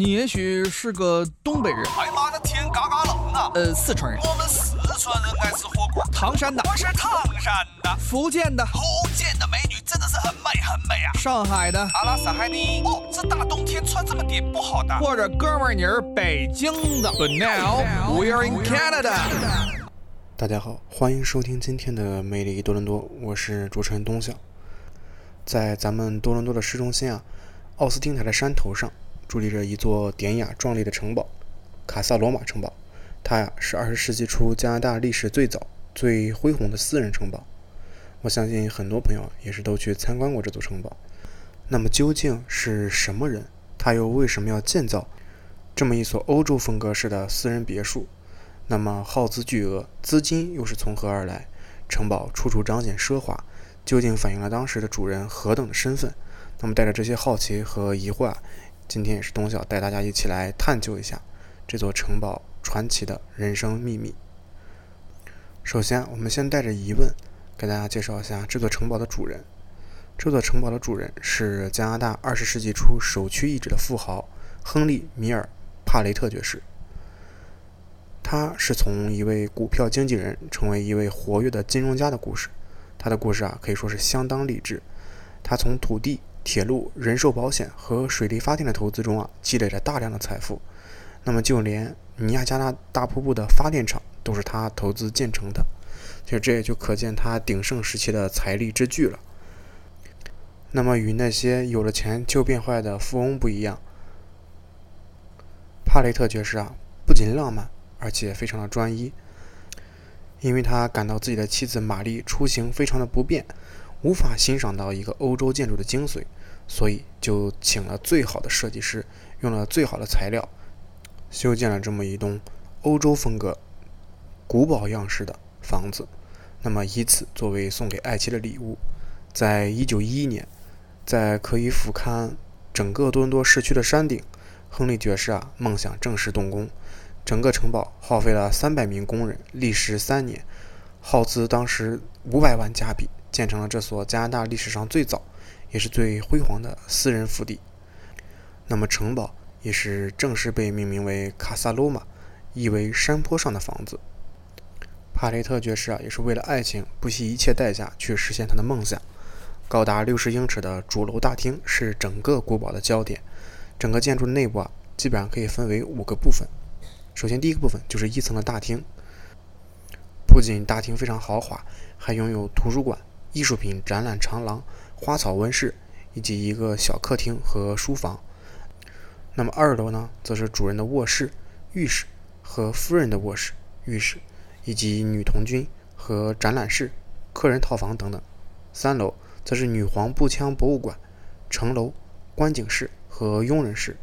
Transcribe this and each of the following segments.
你也许是个东北人，哎妈的天嘎嘎冷啊！呃，四川人，我们四川人爱吃火锅。唐山的，我是唐山的，福建的，福建的美女真的是很美很美啊！上海的，阿拉斯海尼。哦，这大冬天穿这么点不好的。或者哥们儿你是北京的。But now we are in Canada。大家好，欢迎收听今天的美丽多伦多，我是主持人东晓。在咱们多伦多的市中心啊，奥斯汀台的山头上，伫立着一座典雅壮丽的城堡——卡萨罗马城堡。它呀是二十世纪初加拿大历史最早、最恢宏的私人城堡。我相信很多朋友也是都去参观过这座城堡。那么究竟是什么人？他又为什么要建造这么一所欧洲风格式的私人别墅？那么耗资巨额，资金又是从何而来？城堡处处彰显奢华。究竟反映了当时的主人何等的身份？那么带着这些好奇和疑惑啊，今天也是东晓带大家一起来探究一下这座城堡传奇的人生秘密。首先，我们先带着疑问给大家介绍一下这座城堡的主人。这座城堡的主人是加拿大二十世纪初首屈一指的富豪亨利·米尔·帕雷特爵士。他是从一位股票经纪人成为一位活跃的金融家的故事。他的故事啊，可以说是相当励志。他从土地、铁路、人寿保险和水利发电的投资中啊，积累了大量的财富。那么，就连尼亚加拉大瀑布的发电厂都是他投资建成的。其实，这也就可见他鼎盛时期的财力之巨了。那么，与那些有了钱就变坏的富翁不一样，帕雷特爵士啊，不仅浪漫，而且非常的专一。因为他感到自己的妻子玛丽出行非常的不便，无法欣赏到一个欧洲建筑的精髓，所以就请了最好的设计师，用了最好的材料，修建了这么一栋欧洲风格、古堡样式的房子。那么以此作为送给爱妻的礼物，在一九一一年，在可以俯瞰整个多伦多市区的山顶，亨利爵士啊，梦想正式动工。整个城堡耗费了三百名工人，历时三年，耗资当时五百万加币，建成了这所加拿大历史上最早也是最辉煌的私人府邸。那么城堡也是正式被命名为卡萨罗马，意为山坡上的房子。帕雷特爵士啊，也是为了爱情不惜一切代价去实现他的梦想。高达六十英尺的主楼大厅是整个古堡的焦点。整个建筑的内部啊，基本上可以分为五个部分。首先，第一个部分就是一层的大厅。不仅大厅非常豪华，还拥有图书馆、艺术品展览长廊、花草温室，以及一个小客厅和书房。那么二楼呢，则是主人的卧室、浴室和夫人的卧室、浴室，以及女童军和展览室、客人套房等等。三楼则是女皇步枪博物馆、城楼、观景室和佣人室。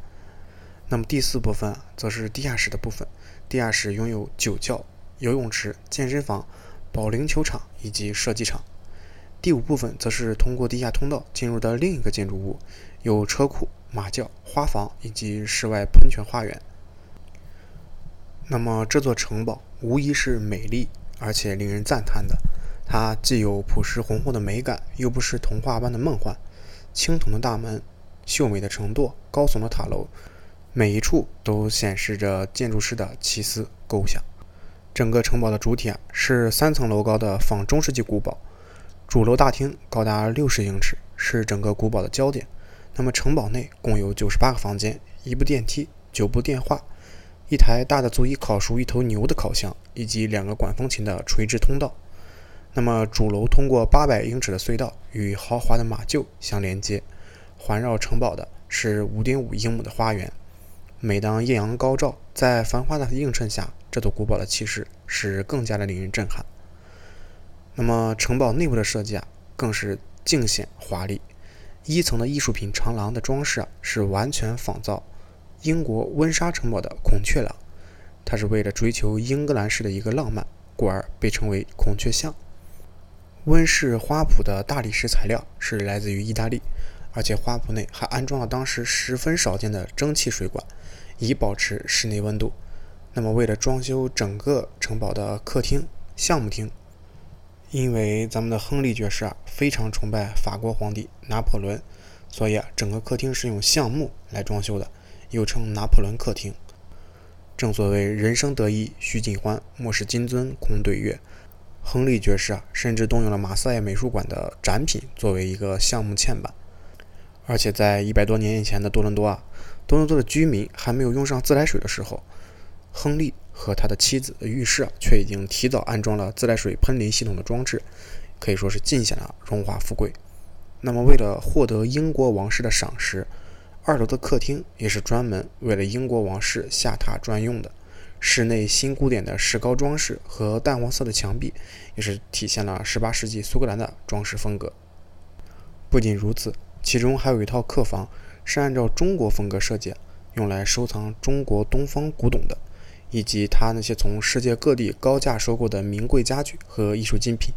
那么第四部分则是地下室的部分，地下室拥有酒窖、游泳池、健身房、保龄球场以及射击场。第五部分则是通过地下通道进入的另一个建筑物，有车库、马厩、花房以及室外喷泉花园。那么这座城堡无疑是美丽而且令人赞叹的，它既有朴实浑厚的美感，又不失童话般的梦幻。青铜的大门、秀美的城垛、高耸的塔楼。每一处都显示着建筑师的奇思构想。整个城堡的主体啊是三层楼高的仿中世纪古堡，主楼大厅高达六十英尺，是整个古堡的焦点。那么城堡内共有九十八个房间，一部电梯，九部电话，一台大的足以烤熟一头牛的烤箱，以及两个管风琴的垂直通道。那么主楼通过八百英尺的隧道与豪华的马厩相连接，环绕城堡的是五点五英亩的花园。每当艳阳高照，在繁花的映衬下，这座古堡的气势是更加的令人震撼。那么，城堡内部的设计啊，更是尽显华丽。一层的艺术品长廊的装饰啊，是完全仿造英国温莎城堡的孔雀廊。它是为了追求英格兰式的一个浪漫，故而被称为孔雀巷。温室花圃的大理石材料是来自于意大利，而且花圃内还安装了当时十分少见的蒸汽水管。以保持室内温度。那么，为了装修整个城堡的客厅、项目厅，因为咱们的亨利爵士啊非常崇拜法国皇帝拿破仑，所以啊整个客厅是用橡木来装修的，又称拿破仑客厅。正所谓人生得意须尽欢，莫使金樽空对月。亨利爵士啊，甚至动用了马赛美术馆的展品作为一个项目嵌板。而且在一百多年以前的多伦多啊，多伦多的居民还没有用上自来水的时候，亨利和他的妻子的浴室，却已经提早安装了自来水喷淋系统的装置，可以说是尽显了荣华富贵。那么，为了获得英国王室的赏识，二楼的客厅也是专门为了英国王室下榻专用的。室内新古典的石膏装饰和淡黄色的墙壁，也是体现了18世纪苏格兰的装饰风格。不仅如此，其中还有一套客房是按照中国风格设计，用来收藏中国东方古董的，以及他那些从世界各地高价收购的名贵家具和艺术精品。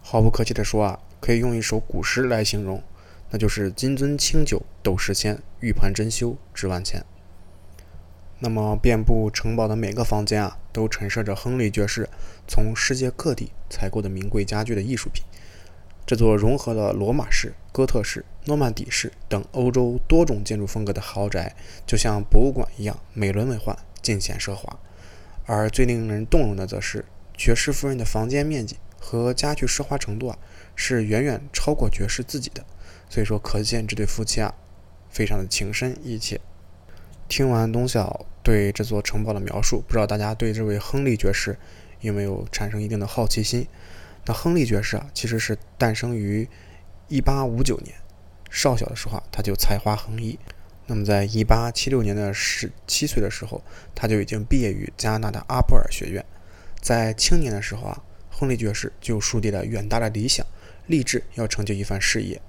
毫不客气地说啊，可以用一首古诗来形容，那就是“金樽清酒斗十千，玉盘珍羞值万钱”。那么，遍布城堡的每个房间啊，都陈设着亨利爵士从世界各地采购的名贵家具的艺术品。这座融合了罗马式、哥特式、诺曼底式等欧洲多种建筑风格的豪宅，就像博物馆一样美轮美奂、尽显奢华。而最令人动容的，则是爵士夫人的房间面积和家具奢华程度啊，是远远超过爵士自己的。所以说，可见这对夫妻啊，非常的情深意切。听完东晓对这座城堡的描述，不知道大家对这位亨利爵士有没有产生一定的好奇心？那亨利爵士啊，其实是诞生于1859年，少小的时候啊，他就才华横溢。那么在1876年的十七岁的时候，他就已经毕业于加拿大的阿布尔学院。在青年的时候啊，亨利爵士就树立了远大的理想，立志要成就一番事业。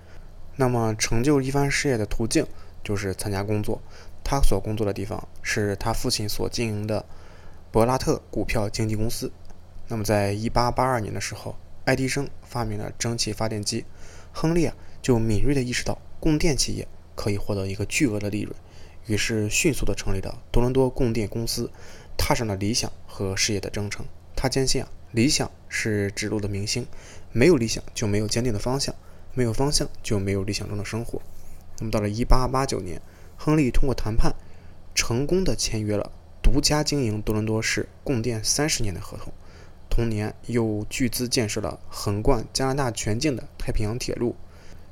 那么成就一番事业的途径就是参加工作。他所工作的地方是他父亲所经营的博拉特股票经纪公司。那么，在1882年的时候，爱迪生发明了蒸汽发电机，亨利啊就敏锐地意识到供电企业可以获得一个巨额的利润，于是迅速地成立了多伦多供电公司，踏上了理想和事业的征程。他坚信啊，理想是指路的明星，没有理想就没有坚定的方向，没有方向就没有理想中的生活。那么，到了1889年。亨利通过谈判，成功的签约了独家经营多伦多市供电三十年的合同。同年，又巨资建设了横贯加拿大全境的太平洋铁路。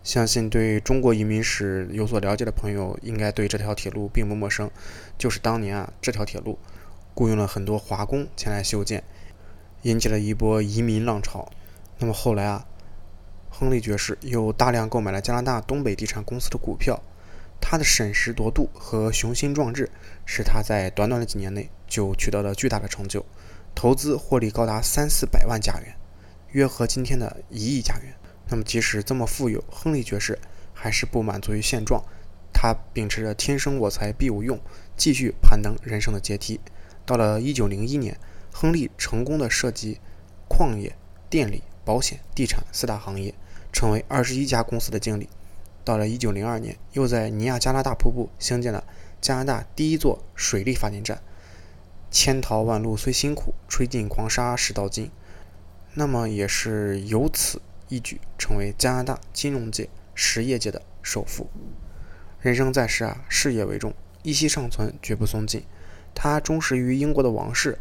相信对中国移民史有所了解的朋友，应该对这条铁路并不陌生。就是当年啊，这条铁路雇佣了很多华工前来修建，引起了一波移民浪潮。那么后来啊，亨利爵士又大量购买了加拿大东北地产公司的股票。他的审时度度和雄心壮志，使他在短短的几年内就取得了巨大的成就，投资获利高达三四百万加元，约合今天的一亿加元。那么，即使这么富有，亨利爵士还是不满足于现状，他秉持着“天生我材必有用”，继续攀登人生的阶梯。到了1901年，亨利成功的涉及矿业、电力、保险、地产四大行业，成为二十一家公司的经理。到了1902年，又在尼亚加拉大瀑布兴建了加拿大第一座水力发电站。千淘万漉虽辛苦，吹尽狂沙始到金。那么也是由此一举成为加拿大金融界、实业界的首富。人生在世啊，事业为重，一息尚存，绝不松劲。他忠实于英国的王室，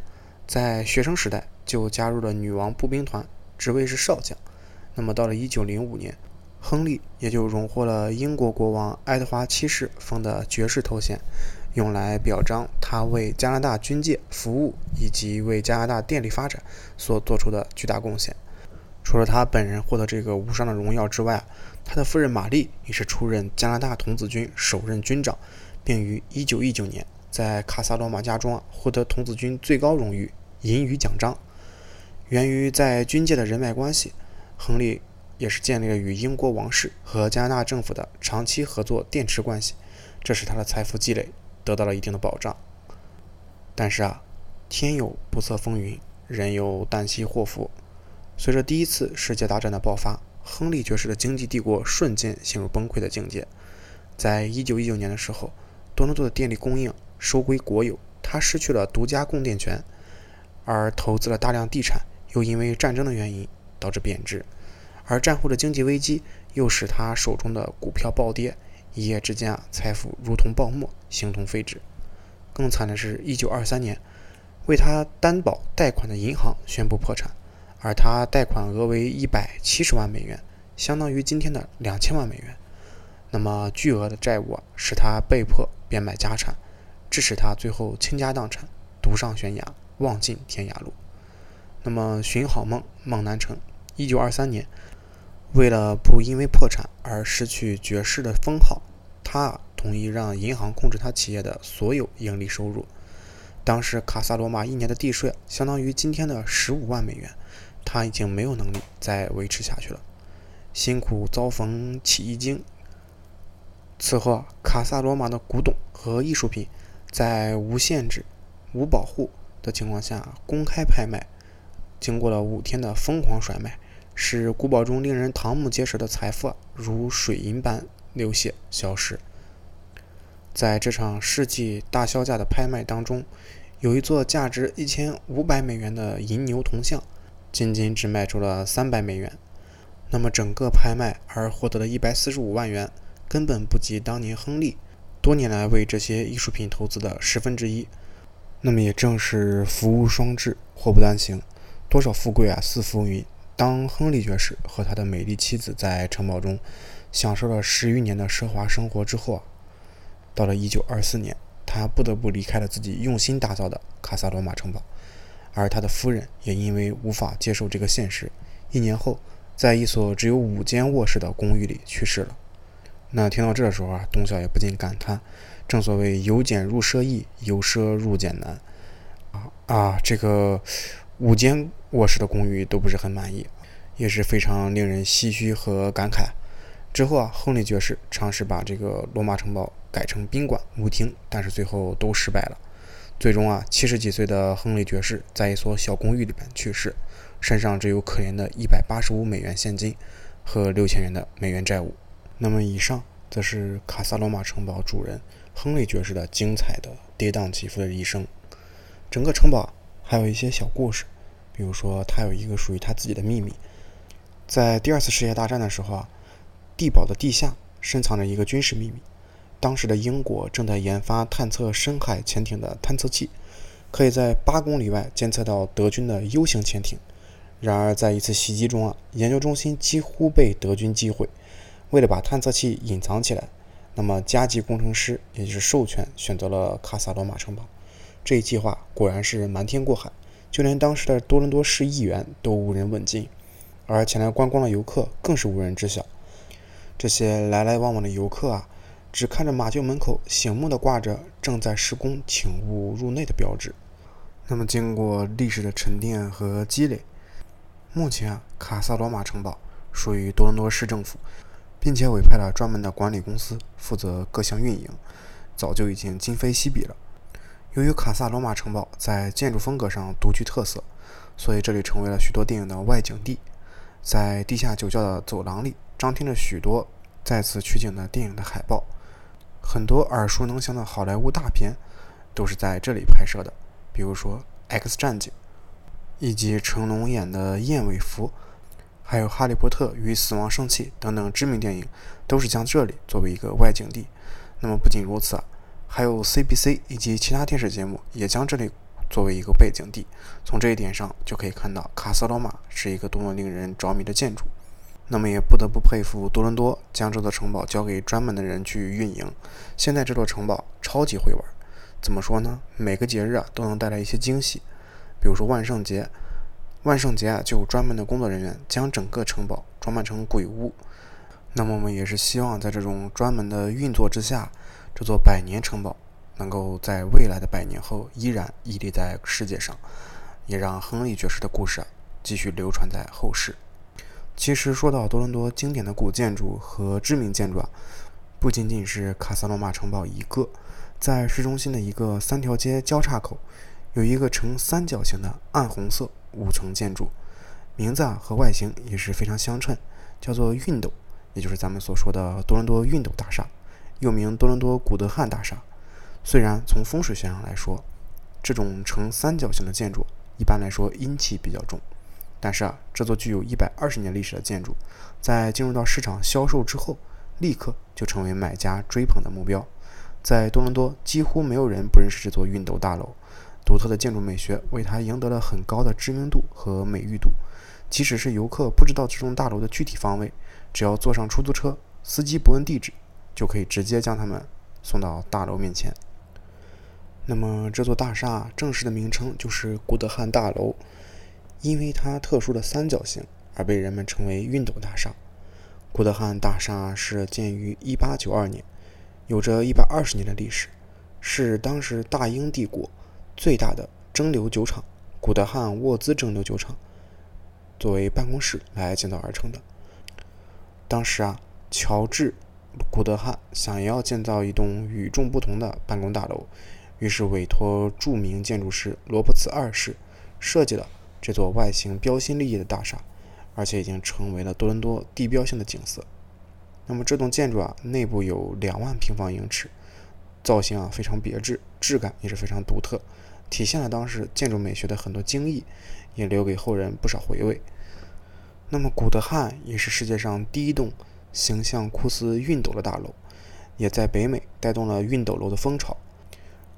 在学生时代就加入了女王步兵团，职位是少将。那么到了1905年。亨利也就荣获了英国国王爱德华七世封的爵士头衔，用来表彰他为加拿大军界服务以及为加拿大电力发展所做出的巨大贡献。除了他本人获得这个无上的荣耀之外，他的夫人玛丽也是出任加拿大童子军首任军长，并于1919年在卡萨罗马家中获得童子军最高荣誉银羽奖章。源于在军界的人脉关系，亨利。也是建立了与英国王室和加拿大政府的长期合作电池关系，这使他的财富积累得到了一定的保障。但是啊，天有不测风云，人有旦夕祸福。随着第一次世界大战的爆发，亨利爵士的经济帝国瞬间陷入崩溃的境界。在一九一九年的时候，多伦多的电力供应收归国有，他失去了独家供电权，而投资了大量地产，又因为战争的原因导致贬值。而战后的经济危机又使他手中的股票暴跌，一夜之间啊，财富如同泡沫，形同废纸。更惨的是，一九二三年，为他担保贷款的银行宣布破产，而他贷款额为一百七十万美元，相当于今天的两千万美元。那么巨额的债务，使他被迫变卖家产，致使他最后倾家荡产，独上悬崖，望尽天涯路。那么寻好梦，梦难成。一九二三年，为了不因为破产而失去爵士的封号，他同意让银行控制他企业的所有盈利收入。当时卡萨罗马一年的地税相当于今天的十五万美元，他已经没有能力再维持下去了。辛苦遭逢起义经。此后，卡萨罗马的古董和艺术品在无限制、无保护的情况下公开拍卖，经过了五天的疯狂甩卖，使古堡中令人瞠目结舌的财富如水银般流泻消失。在这场世纪大销价的拍卖当中，有一座价值一千五百美元的银牛铜像，仅仅只卖出了三百美元。那么，整个拍卖而获得的一百四十五万元。根本不及当年亨利多年来为这些艺术品投资的十分之一。那么也正是福无双至，祸不单行，多少富贵啊似浮云。当亨利爵士和他的美丽妻子在城堡中享受了十余年的奢华生活之后啊，到了1924年，他不得不离开了自己用心打造的卡萨罗马城堡，而他的夫人也因为无法接受这个现实，一年后在一所只有五间卧室的公寓里去世了。那听到这的时候啊，董小也不禁感叹：正所谓由俭入奢易，由奢入俭难。啊啊，这个五间卧室的公寓都不是很满意，也是非常令人唏嘘和感慨。之后啊，亨利爵士尝试把这个罗马城堡改成宾馆、舞厅，但是最后都失败了。最终啊，七十几岁的亨利爵士在一所小公寓里边去世，身上只有可怜的一百八十五美元现金和六千元的美元债务。那么以上则是卡萨罗马城堡主人亨利爵士的精彩的跌宕起伏的一生。整个城堡还有一些小故事，比如说他有一个属于他自己的秘密。在第二次世界大战的时候啊，地堡的地下深藏着一个军事秘密。当时的英国正在研发探测深海潜艇的探测器，可以在八公里外监测到德军的 U 型潜艇。然而在一次袭击中啊，研究中心几乎被德军击毁。为了把探测器隐藏起来，那么加急工程师也就是授权选择了卡萨罗马城堡。这一计划果然是瞒天过海，就连当时的多伦多市议员都无人问津，而前来观光的游客更是无人知晓。这些来来往往的游客啊，只看着马厩门口醒目的挂着“正在施工，请勿入内”的标志。那么，经过历史的沉淀和积累，目前啊，卡萨罗马城堡属于多伦多市政府。并且委派了专门的管理公司负责各项运营，早就已经今非昔比了。由于卡萨罗马城堡在建筑风格上独具特色，所以这里成为了许多电影的外景地。在地下酒窖的走廊里，张贴着许多再次取景的电影的海报。很多耳熟能详的好莱坞大片都是在这里拍摄的，比如说《X 战警》，以及成龙演的《燕尾服》。还有《哈利波特与死亡圣器》等等知名电影，都是将这里作为一个外景地。那么不仅如此，还有 CBC 以及其他电视节目也将这里作为一个背景地。从这一点上就可以看到，卡斯罗马是一个多么令人着迷的建筑。那么也不得不佩服多伦多将这座城堡交给专门的人去运营。现在这座城堡超级会玩，怎么说呢？每个节日啊都能带来一些惊喜，比如说万圣节。万圣节啊，就有专门的工作人员将整个城堡装扮成鬼屋。那么我们也是希望在这种专门的运作之下，这座百年城堡能够在未来的百年后依然屹立在世界上，也让亨利爵士的故事啊继续流传在后世。其实说到多伦多经典的古建筑和知名建筑啊，不仅仅是卡萨罗马城堡一个，在市中心的一个三条街交叉口，有一个呈三角形的暗红色。五层建筑，名字啊和外形也是非常相称，叫做熨斗，也就是咱们所说的多伦多熨斗大厦，又名多伦多古德汉大厦。虽然从风水学上来说，这种呈三角形的建筑一般来说阴气比较重，但是啊，这座具有一百二十年历史的建筑，在进入到市场销售之后，立刻就成为买家追捧的目标。在多伦多，几乎没有人不认识这座熨斗大楼。独特的建筑美学为它赢得了很高的知名度和美誉度。即使是游客不知道这栋大楼的具体方位，只要坐上出租车，司机不问地址，就可以直接将他们送到大楼面前。那么，这座大厦正式的名称就是古德汉大楼，因为它特殊的三角形而被人们称为熨斗大厦。古德汉大厦是建于1892年，有着一百二十年的历史，是当时大英帝国最大的蒸馏酒厂——古德汉沃兹蒸馏酒厂作为办公室来建造而成的。当时啊，乔治·古德汉想要建造一栋与众不同的办公大楼。于是委托著名建筑师罗伯茨二世设计了这座外形标新立异的大厦，而且已经成为了多伦多地标性的景色。那么这栋建筑啊，内部有两万平方英尺，造型啊非常别致，质感也是非常独特，体现了当时建筑美学的很多精益，也留给后人不少回味。那么古德汉也是世界上第一栋形象酷似熨斗的大楼，也在北美带动了熨斗楼的风潮。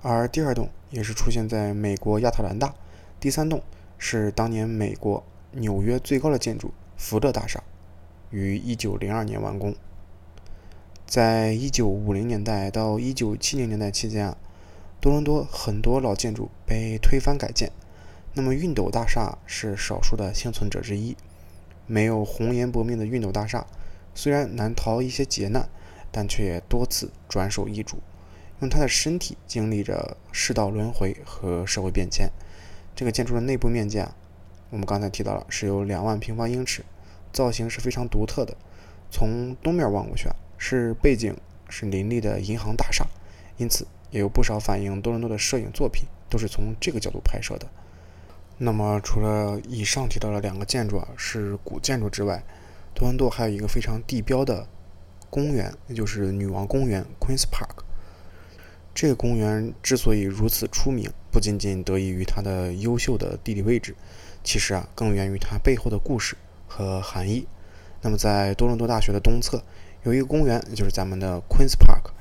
而第二栋也是出现在美国亚特兰大，第三栋是当年美国纽约最高的建筑福特大厦，于1902年完工。在1950年代到1970年代期间啊，多伦多很多老建筑被推翻改建，那么熨斗大厦是少数的幸存者之一。没有红颜薄命的熨斗大厦，虽然难逃一些劫难，但却多次转手易主。用他的身体经历着世道轮回和社会变迁。这个建筑的内部面积啊，我们刚才提到了是有两万平方英尺，造型是非常独特的。从东面望过去啊，是背景是林立的银行大厦，因此也有不少反映多伦多的摄影作品都是从这个角度拍摄的。那么除了以上提到的两个建筑啊是古建筑之外，多伦多还有一个非常地标的公园，那就是女王公园 （Queen's Park）。这个公园之所以如此出名，不仅仅得益于它的优秀的地理位置，其实啊，更源于它背后的故事和含义。那么，在多伦多大学的东侧有一个公园，就是咱们的 Queen's Park。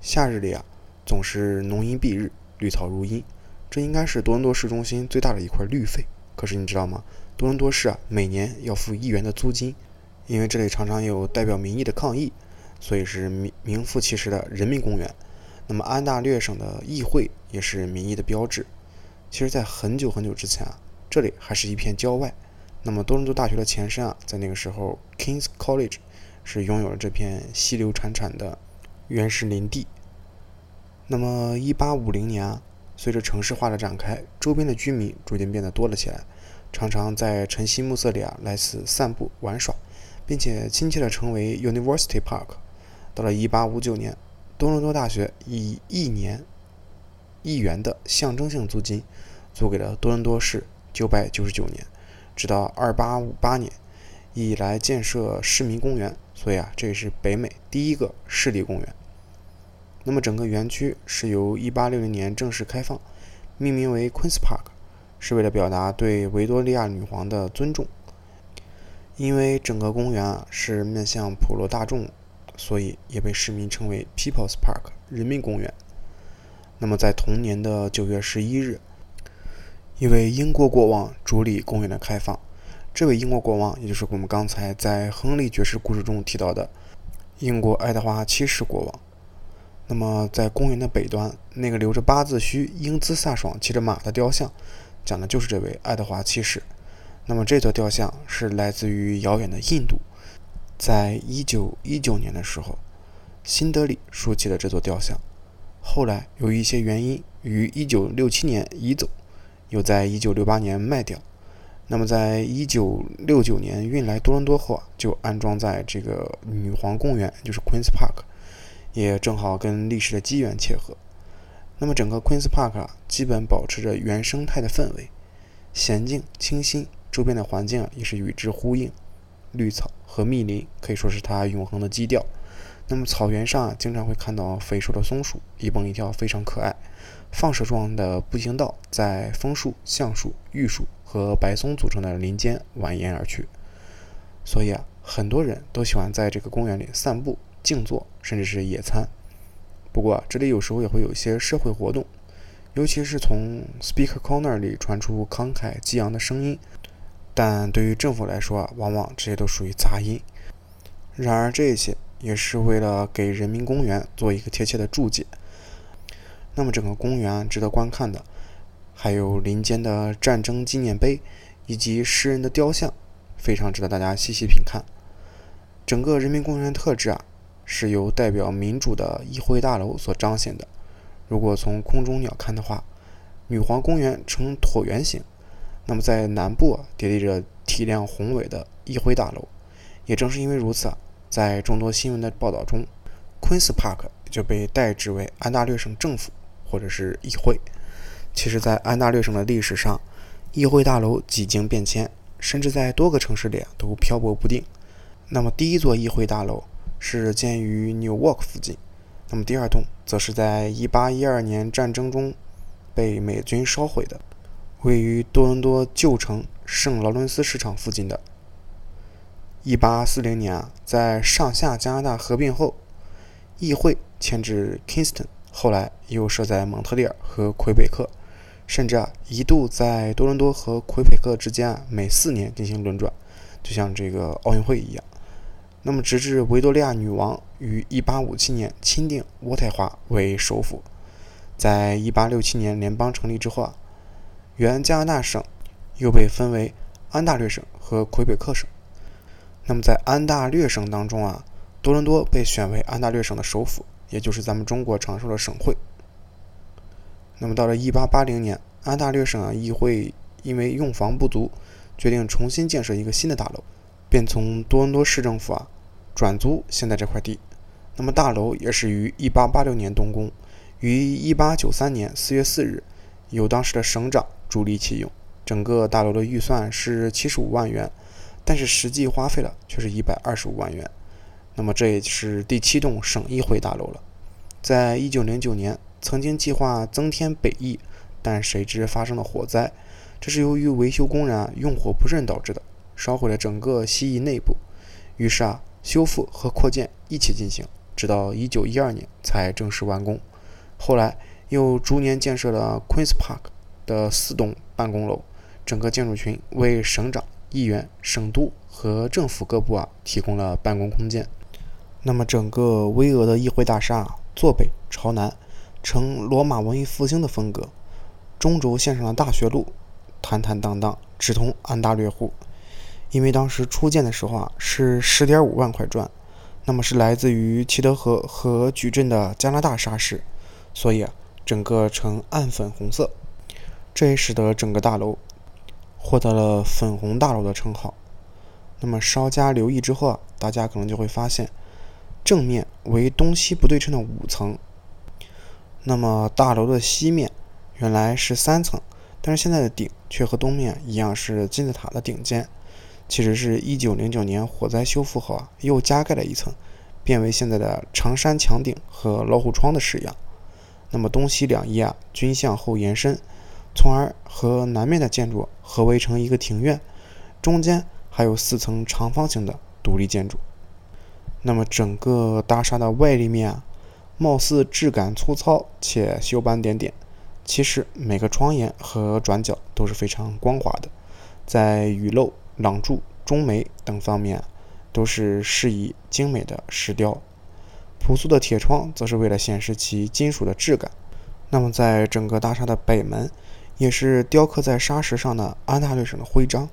夏日里啊，总是浓荫蔽日，绿草如茵，这应该是多伦多市中心最大的一块绿肺。可是你知道吗？多伦多市啊，每年要付一元的租金，因为这里常常有代表民意的抗议，所以是名名副其实的人民公园。那么安大略省的议会也是民意的标志。其实，在很久很久之前啊，这里还是一片郊外。那么多伦多大学的前身啊，在那个时候，Kings College 是拥有了这片溪流潺潺的原始林地。那么1850年啊，随着城市化的展开，周边的居民逐渐变得多了起来，常常在晨曦暮色里啊来此散步玩耍，并且亲切地称为 University Park。到了1859年。多伦多大学以一年一元的象征性租金租给了多伦多市九百九十九年，直到二八五八年以来建设市民公园，所以啊，这也是北美第一个市立公园。那么整个园区是由一八六零年正式开放，命名为 Queen's Park，是为了表达对维多利亚女皇的尊重。因为整个公园啊是面向普罗大众。所以也被市民称为 People's Park 人民公园。那么在同年的九月十一日，一位英国国王主理公园的开放。这位英国国王，也就是我们刚才在亨利爵士故事中提到的英国爱德华七世国王。那么在公园的北端，那个留着八字须、英姿飒爽、骑着马的雕像，讲的就是这位爱德华七世。那么这座雕像是来自于遥远的印度。在一九一九年的时候，新德里竖起了这座雕像。后来由于一些原因，于一九六七年移走，又在一九六八年卖掉。那么在一九六九年运来多伦多后啊，就安装在这个女皇公园，就是 Queen's Park，也正好跟历史的机缘切合。那么整个 Queen's Park 啊，基本保持着原生态的氛围，娴静清新，周边的环境啊也是与之呼应。绿草和密林可以说是它永恒的基调。那么草原上经常会看到肥硕的松鼠，一蹦一跳，非常可爱。放射状的步行道在枫树、橡树、玉树和白松组成的林间蜿蜒而去。所以啊，很多人都喜欢在这个公园里散步、静坐，甚至是野餐。不过这里有时候也会有一些社会活动，尤其是从 Speaker Corner 里传出慷慨激昂的声音。但对于政府来说，往往这些都属于杂音。然而，这些也是为了给人民公园做一个贴切的注解。那么，整个公园值得观看的，还有林间的战争纪念碑以及诗人的雕像，非常值得大家细细品看。整个人民公园特质啊，是由代表民主的议会大楼所彰显的。如果从空中鸟看的话，女皇公园呈椭圆形，那么在南部啊，叠立着体量宏伟的议会大楼。也正是因为如此啊，在众多新闻的报道中，Queen's Park 就被代指为安大略省政府。或者是议会，其实，在安大略省的历史上，议会大楼几经变迁，甚至在多个城市里都漂泊不定。那么，第一座议会大楼是建于 Newark 附近，那么第二栋则是在1812年战争中被美军烧毁的，位于多伦多旧城圣劳伦斯市场附近的。1840年啊，在上下加拿大合并后，议会迁至 Kingston。后来又设在蒙特利尔和魁北克，甚至啊一度在多伦多和魁北克之间啊每四年进行轮转，就像这个奥运会一样。那么直至维多利亚女王于1857年钦定渥太华为首府，在1867年联邦成立之后啊，原加拿大省又被分为安大略省和魁北克省。那么在安大略省当中啊，多伦多被选为安大略省的首府。也就是咱们中国常说的省会。那么到了1880年，安大略省啊议会因为用房不足，决定重新建设一个新的大楼，便从多伦多市政府啊转租现在这块地。那么大楼也是于1886年动工，于1893年4月4日由当时的省长主力启用。整个大楼的预算是75万元，但是实际花费了却是一百二十五万元。那么这也是第七栋省议会大楼了。在一九零九年，曾经计划增添北翼，但谁知发生了火灾。这是由于维修工人啊用火不慎导致的，烧毁了整个西翼内部。于是啊，修复和扩建一起进行，直到一九一二年才正式完工。后来又逐年建设了 Queen's Park 的四栋办公楼，整个建筑群为省长、议员、省督和政府各部啊提供了办公空间。那么，整个巍峨的议会大厦啊坐北朝南，呈罗马文艺复兴的风格。中轴线上的大学路坦坦荡荡，直通安大略湖。因为当时初建的时候啊，是十点五万块砖，那么是来自于齐德河和矩阵的加拿大沙石，所以啊，整个呈暗粉红色。这也使得整个大楼获得了“粉红大楼”的称号。那么稍加留意之后啊，大家可能就会发现。正面为东西不对称的五层，那么大楼的西面原来是三层，但是现在的顶却和东面一样是金字塔的顶尖。其实是一九零九年火灾修复后啊，又加盖了一层，变为现在的长山墙顶和老虎窗的式样。那么东西两翼啊均向后延伸，从而和南面的建筑合围成一个庭院，中间还有四层长方形的独立建筑。那么整个大厦的外立面啊，貌似质感粗糙且锈斑点点，其实每个窗沿和转角都是非常光滑的，在雨漏、廊柱、中楣等方面都是适宜精美的石雕。朴素的铁窗则是为了显示其金属的质感。那么在整个大厦的北门，也是雕刻在砂石上的安大略省的徽章，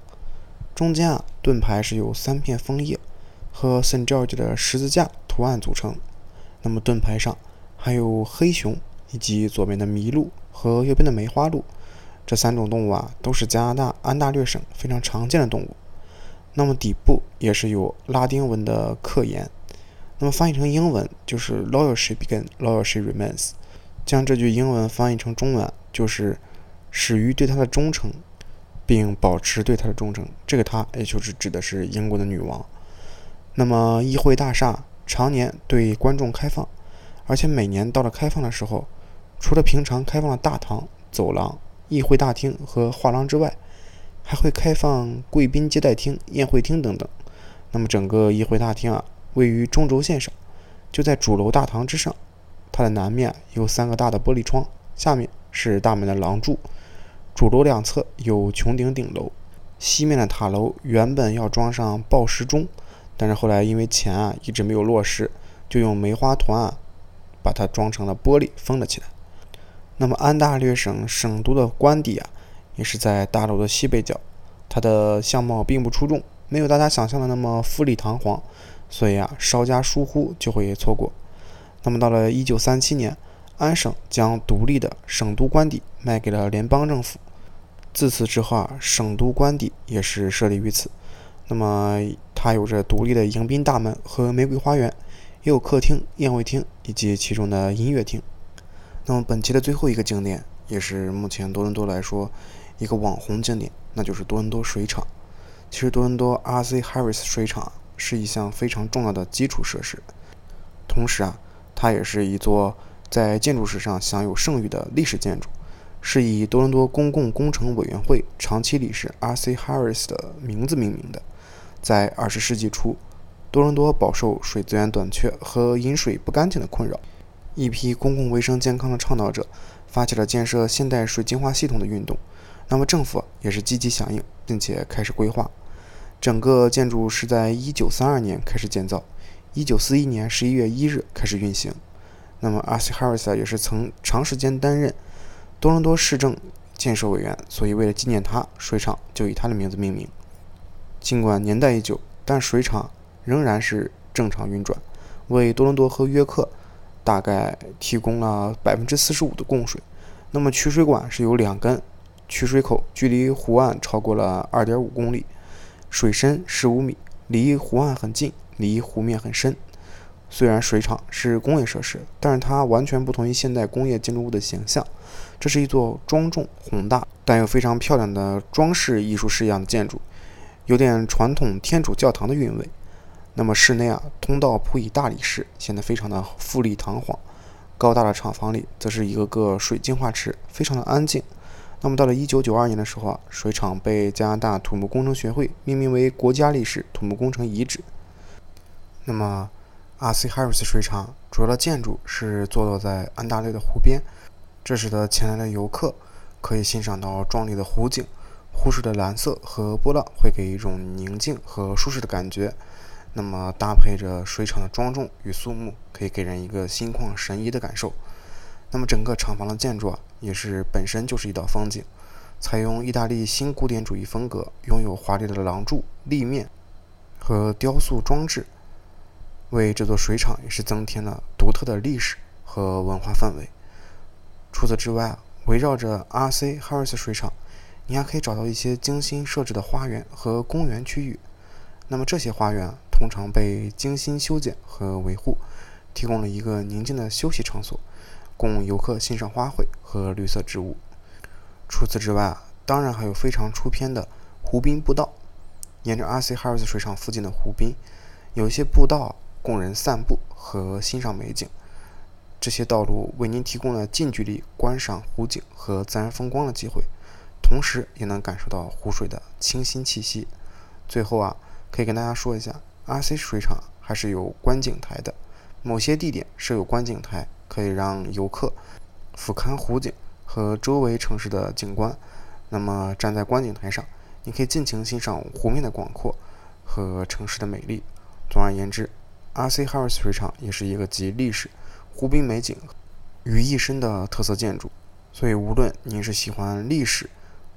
中间啊盾牌是由三片枫叶。和 Saint George 的十字架图案组成。那么盾牌上还有黑熊，以及左边的麋鹿和右边的梅花鹿，这三种动物啊，都是加拿大安大略省非常常见的动物。那么底部也是有拉丁文的刻言，那么翻译成英文就是 Loyalty begin, loyalty remains。将这句英文翻译成中文就是始于对他的忠诚，并保持对他的忠诚。这个他也就是指的是英国的女王。那么，议会大厦常年对观众开放，而且每年到了开放的时候，除了平常开放的大堂、走廊、议会大厅和画廊之外，还会开放贵宾接待厅、宴会厅等等。那么，整个议会大厅啊，位于中轴线上，就在主楼大堂之上。它的南面有三个大的玻璃窗，下面是大门的廊柱。主楼两侧有穹顶顶楼，西面的塔楼原本要装上报时钟，但是后来因为钱啊一直没有落实，就用梅花图案把它装成了玻璃封了起来。那么安大略省省都的官邸啊，也是在大楼的西北角，它的相貌并不出众，没有大家想象的那么富丽堂皇，所以啊稍加疏忽就会错过。那么到了1937年。安省将独立的省都官邸卖给了联邦政府。自此之后啊，省都官邸也是设立于此。那么它有着独立的迎宾大门和玫瑰花园，也有客厅、宴会厅以及其中的音乐厅。那么本期的最后一个景点，也是目前多伦多来说一个网红景点，那就是多伦多水厂。其实多伦多 R.C. Harris 水厂是一项非常重要的基础设施，同时啊，它也是一座。在建筑史上享有盛誉的历史建筑，是以多伦多公共工程委员会长期理事 R.C. Harris 的名字命名的。在二十世纪初，多伦多饱受水资源短缺和饮水不干净的困扰，一批公共卫生健康的倡导者发起了建设现代水净化系统的运动。那么政府也是积极响应，并且开始规划。整个建筑是在一九三二年开始建造，一九四一年十一月一日开始运行。那么阿西哈维萨也是曾长时间担任多伦多市政建设委员，所以为了纪念他，水厂就以他的名字命名。尽管年代已久，但水厂仍然是正常运转，为多伦多和约克大概提供了百分之四十五的供水。那么取水管是有两根，取水口距离湖岸超过了二点五公里，水深十五米，离湖岸很近，离湖面很深。虽然水厂是工业设施，但是它完全不同于现代工业建筑物的形象。这是一座庄重宏大但又非常漂亮的装饰艺术式样的建筑，有点传统天主教堂的韵味。那么室内啊，通道铺以大理石，显得非常的富丽堂皇。高大的厂房里则是一个个水净化池，非常的安静。那么到了1992年的时候啊，水厂被加拿大土木工程学会命名为国家历史土木工程遗址。那么。R.C. Harris 水厂主要的建筑是坐落在安大略的湖边，这使得前来的游客可以欣赏到壮丽的湖景。湖水的蓝色和波浪会给一种宁静和舒适的感觉。那么搭配着水厂的庄重与肃穆，可以给人一个心旷神怡的感受。那么整个厂房的建筑啊，也是本身就是一道风景，采用意大利新古典主义风格，拥有华丽的廊柱、立面和雕塑装置。为这座水厂也是增添了独特的历史和文化氛围。除此之外，围绕着 R.C. Harris 水厂，你还可以找到一些精心设置的花园和公园区域。那么这些花园通常被精心修剪和维护，提供了一个宁静的休息场所，供游客欣赏花卉和绿色植物。除此之外，当然还有非常出片的湖滨步道。沿着 R.C. Harris 水厂附近的湖滨，有一些步道。供人散步和欣赏美景，这些道路为您提供了近距离观赏湖景和自然风光的机会，同时也能感受到湖水的清新气息。最后啊，可以跟大家说一下，R.C. 水厂还是有观景台的，某些地点设有观景台，可以让游客俯瞰湖景和周围城市的景观。那么站在观景台上，你可以尽情欣赏湖面的广阔和城市的美丽。总而言之。R.C. Harris 水厂也是一个集历史、湖滨美景于一身的特色建筑，所以无论您是喜欢历史、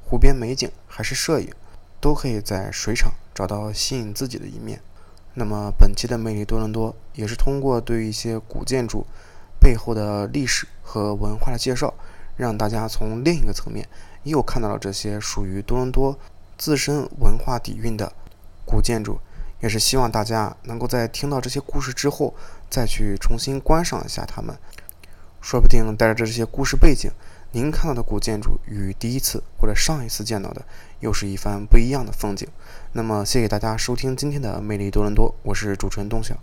湖边美景还是摄影，都可以在水厂找到吸引自己的一面。那么本期的魅力多伦多也是通过对一些古建筑背后的历史和文化的介绍，让大家从另一个层面又看到了这些属于多伦多自身文化底蕴的古建筑。也是希望大家能够在听到这些故事之后，再去重新观赏一下它们。说不定带着这些故事背景，您看到的古建筑与第一次或者上一次见到的，又是一番不一样的风景。那么，谢谢大家收听今天的魅力多伦多，我是主持人东晓。